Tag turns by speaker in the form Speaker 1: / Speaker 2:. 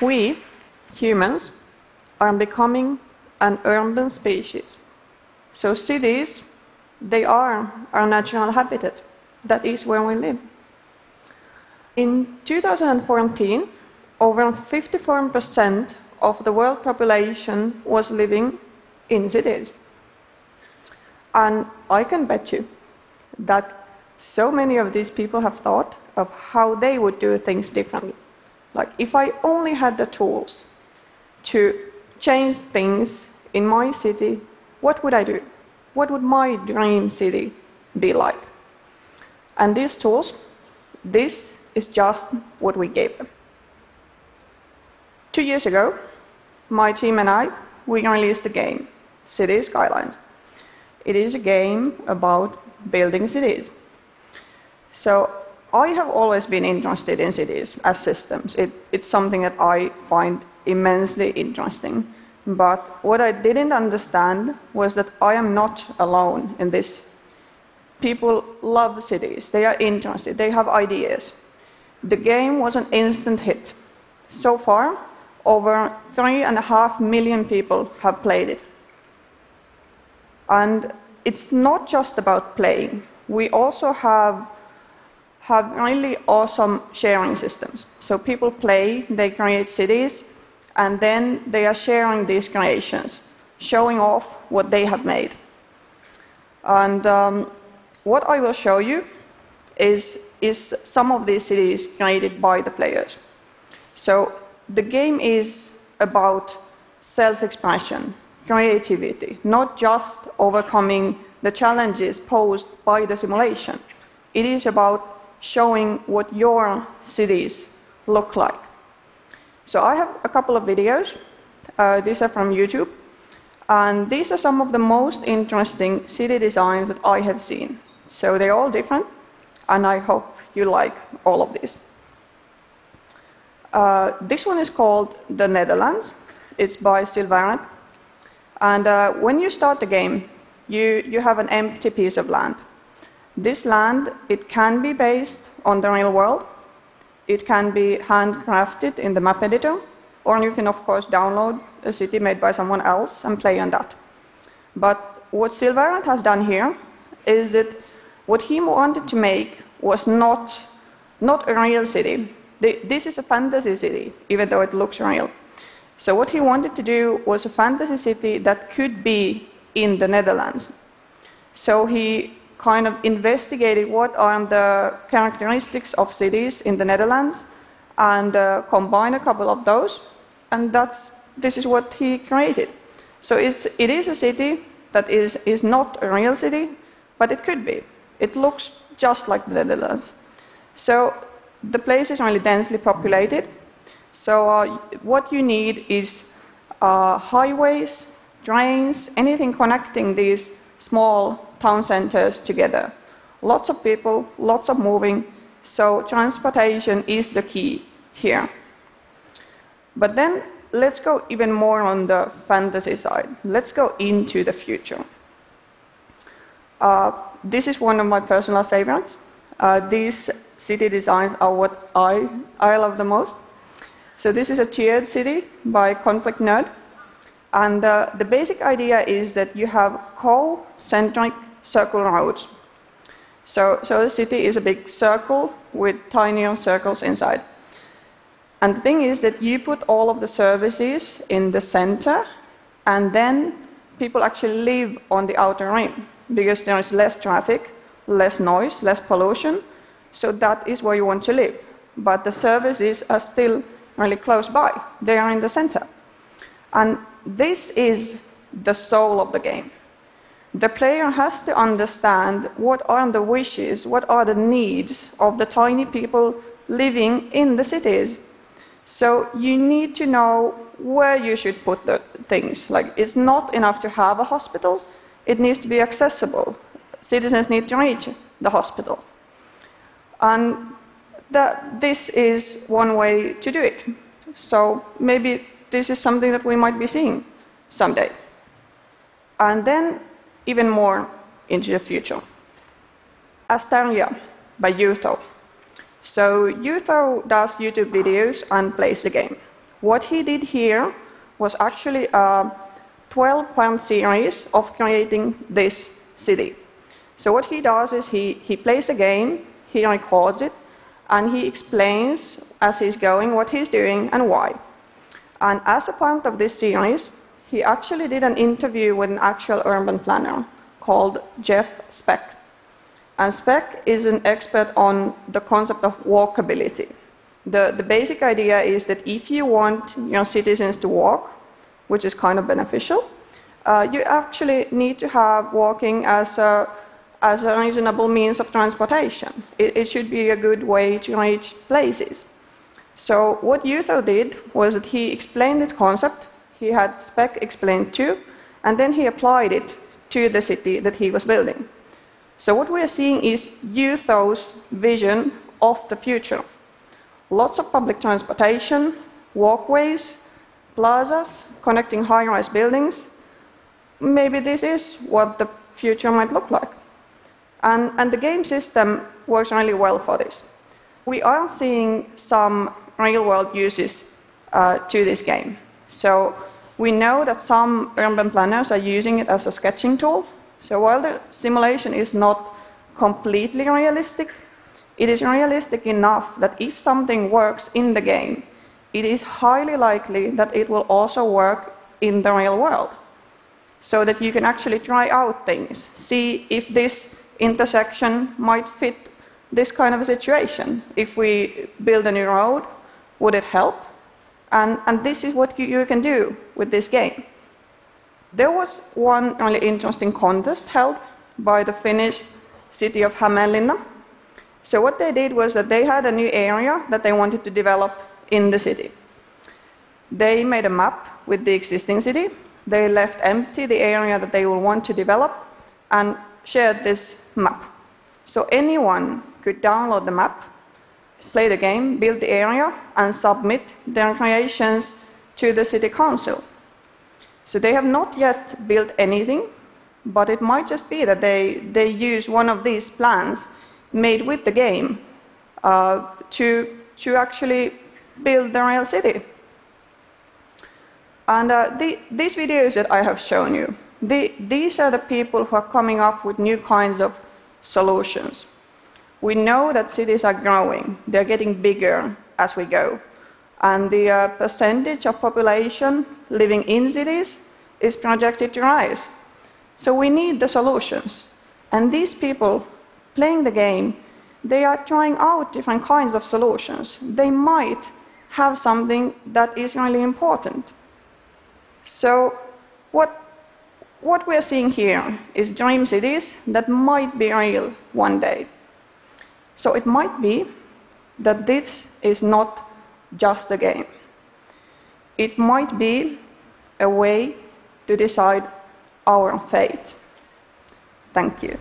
Speaker 1: We, humans, are becoming an urban species. So cities, they are our natural habitat. That is where we live. In 2014, over 54% of the world population was living in cities. And I can bet you that so many of these people have thought of how they would do things differently. Like, if I only had the tools to change things in my city, what would I do? What would my dream city be like? And these tools, this is just what we gave them. Two years ago, my team and I, we released the game, Cities: Skylines. It is a game about building cities. So I have always been interested in cities as systems. It, it's something that I find immensely interesting. But what I didn't understand was that I am not alone in this. People love cities, they are interested, they have ideas. The game was an instant hit. So far, over three and a half million people have played it. And it's not just about playing. We also have have really awesome sharing systems. So people play, they create cities, and then they are sharing these creations, showing off what they have made. And um, what I will show you is, is some of these cities created by the players. So the game is about self expression, creativity, not just overcoming the challenges posed by the simulation. It is about showing what your cities look like. So I have a couple of videos. Uh, these are from YouTube. And these are some of the most interesting city designs that I have seen. So they're all different, and I hope you like all of these. Uh, this one is called The Netherlands. It's by Sylvarant. And uh, when you start the game, you, you have an empty piece of land. This land, it can be based on the real world. It can be handcrafted in the map editor, or you can, of course, download a city made by someone else and play on that. But what Sylvarant has done here is that what he wanted to make was not, not a real city. This is a fantasy city, even though it looks real. So what he wanted to do was a fantasy city that could be in the Netherlands. So he kind of investigated what are the characteristics of cities in the Netherlands and uh, combine a couple of those, and that's, this is what he created. So it's, it is a city that is, is not a real city, but it could be. It looks just like the Netherlands. So the place is really densely populated. So uh, what you need is uh, highways, trains, anything connecting these small town centers together. Lots of people, lots of moving, so transportation is the key here. But then let's go even more on the fantasy side. Let's go into the future. Uh, this is one of my personal favorites. Uh, these city designs are what I, I love the most. So this is a tiered city by Conflict Nerd. And uh, the basic idea is that you have co-centric circle roads. So, so the city is a big circle with tinier circles inside. And the thing is that you put all of the services in the center, and then people actually live on the outer ring because there is less traffic, less noise, less pollution. So that is where you want to live. But the services are still really close by, they are in the center. And this is the soul of the game. The player has to understand what are the wishes, what are the needs of the tiny people living in the cities. So you need to know where you should put the things. Like it's not enough to have a hospital, it needs to be accessible. Citizens need to reach the hospital. And that this is one way to do it. So maybe this is something that we might be seeing someday. And then even more into the future. Astaria by Jutho. So Jutho does YouTube videos and plays the game. What he did here was actually a 12 poem series of creating this city. So, what he does is he, he plays a game, he records it, and he explains as he's going what he's doing and why. And as a part of this series, he actually did an interview with an actual urban planner called Jeff Speck. And Speck is an expert on the concept of walkability. The, the basic idea is that if you want your citizens to walk, which is kind of beneficial, uh, you actually need to have walking as a, as a reasonable means of transportation. It, it should be a good way to reach places. So, what Jutho did was that he explained this concept, he had Speck explained too, and then he applied it to the city that he was building. So, what we are seeing is Jutho's vision of the future. Lots of public transportation, walkways, plazas connecting high rise buildings. Maybe this is what the future might look like. And, and the game system works really well for this. We are seeing some real world uses uh, to this game. So, we know that some urban planners are using it as a sketching tool so while the simulation is not completely realistic, it is realistic enough that if something works in the game, it is highly likely that it will also work in the real world. So that you can actually try out things, see if this intersection might fit this kind of a situation. If we build a new road, would it help? And, and this is what you, you can do with this game. There was one really interesting contest held by the Finnish city of Hämeenlinna. So what they did was that they had a new area that they wanted to develop in the city. They made a map with the existing city. They left empty the area that they will want to develop and shared this map. So anyone could download the map, play the game, build the area, and submit their creations to the city council. So they have not yet built anything, but it might just be that they, they use one of these plans made with the game uh, to, to actually build the real city. And uh, the, these videos that I have shown you, the, these are the people who are coming up with new kinds of solutions. We know that cities are growing, they're getting bigger as we go. And the uh, percentage of population living in cities is projected to rise. So we need the solutions. And these people playing the game, they are trying out different kinds of solutions. They might have something that is really important. So what, what we're seeing here is dream cities that might be real one day. So it might be that this is not just a game. It might be a way to decide our fate. Thank you.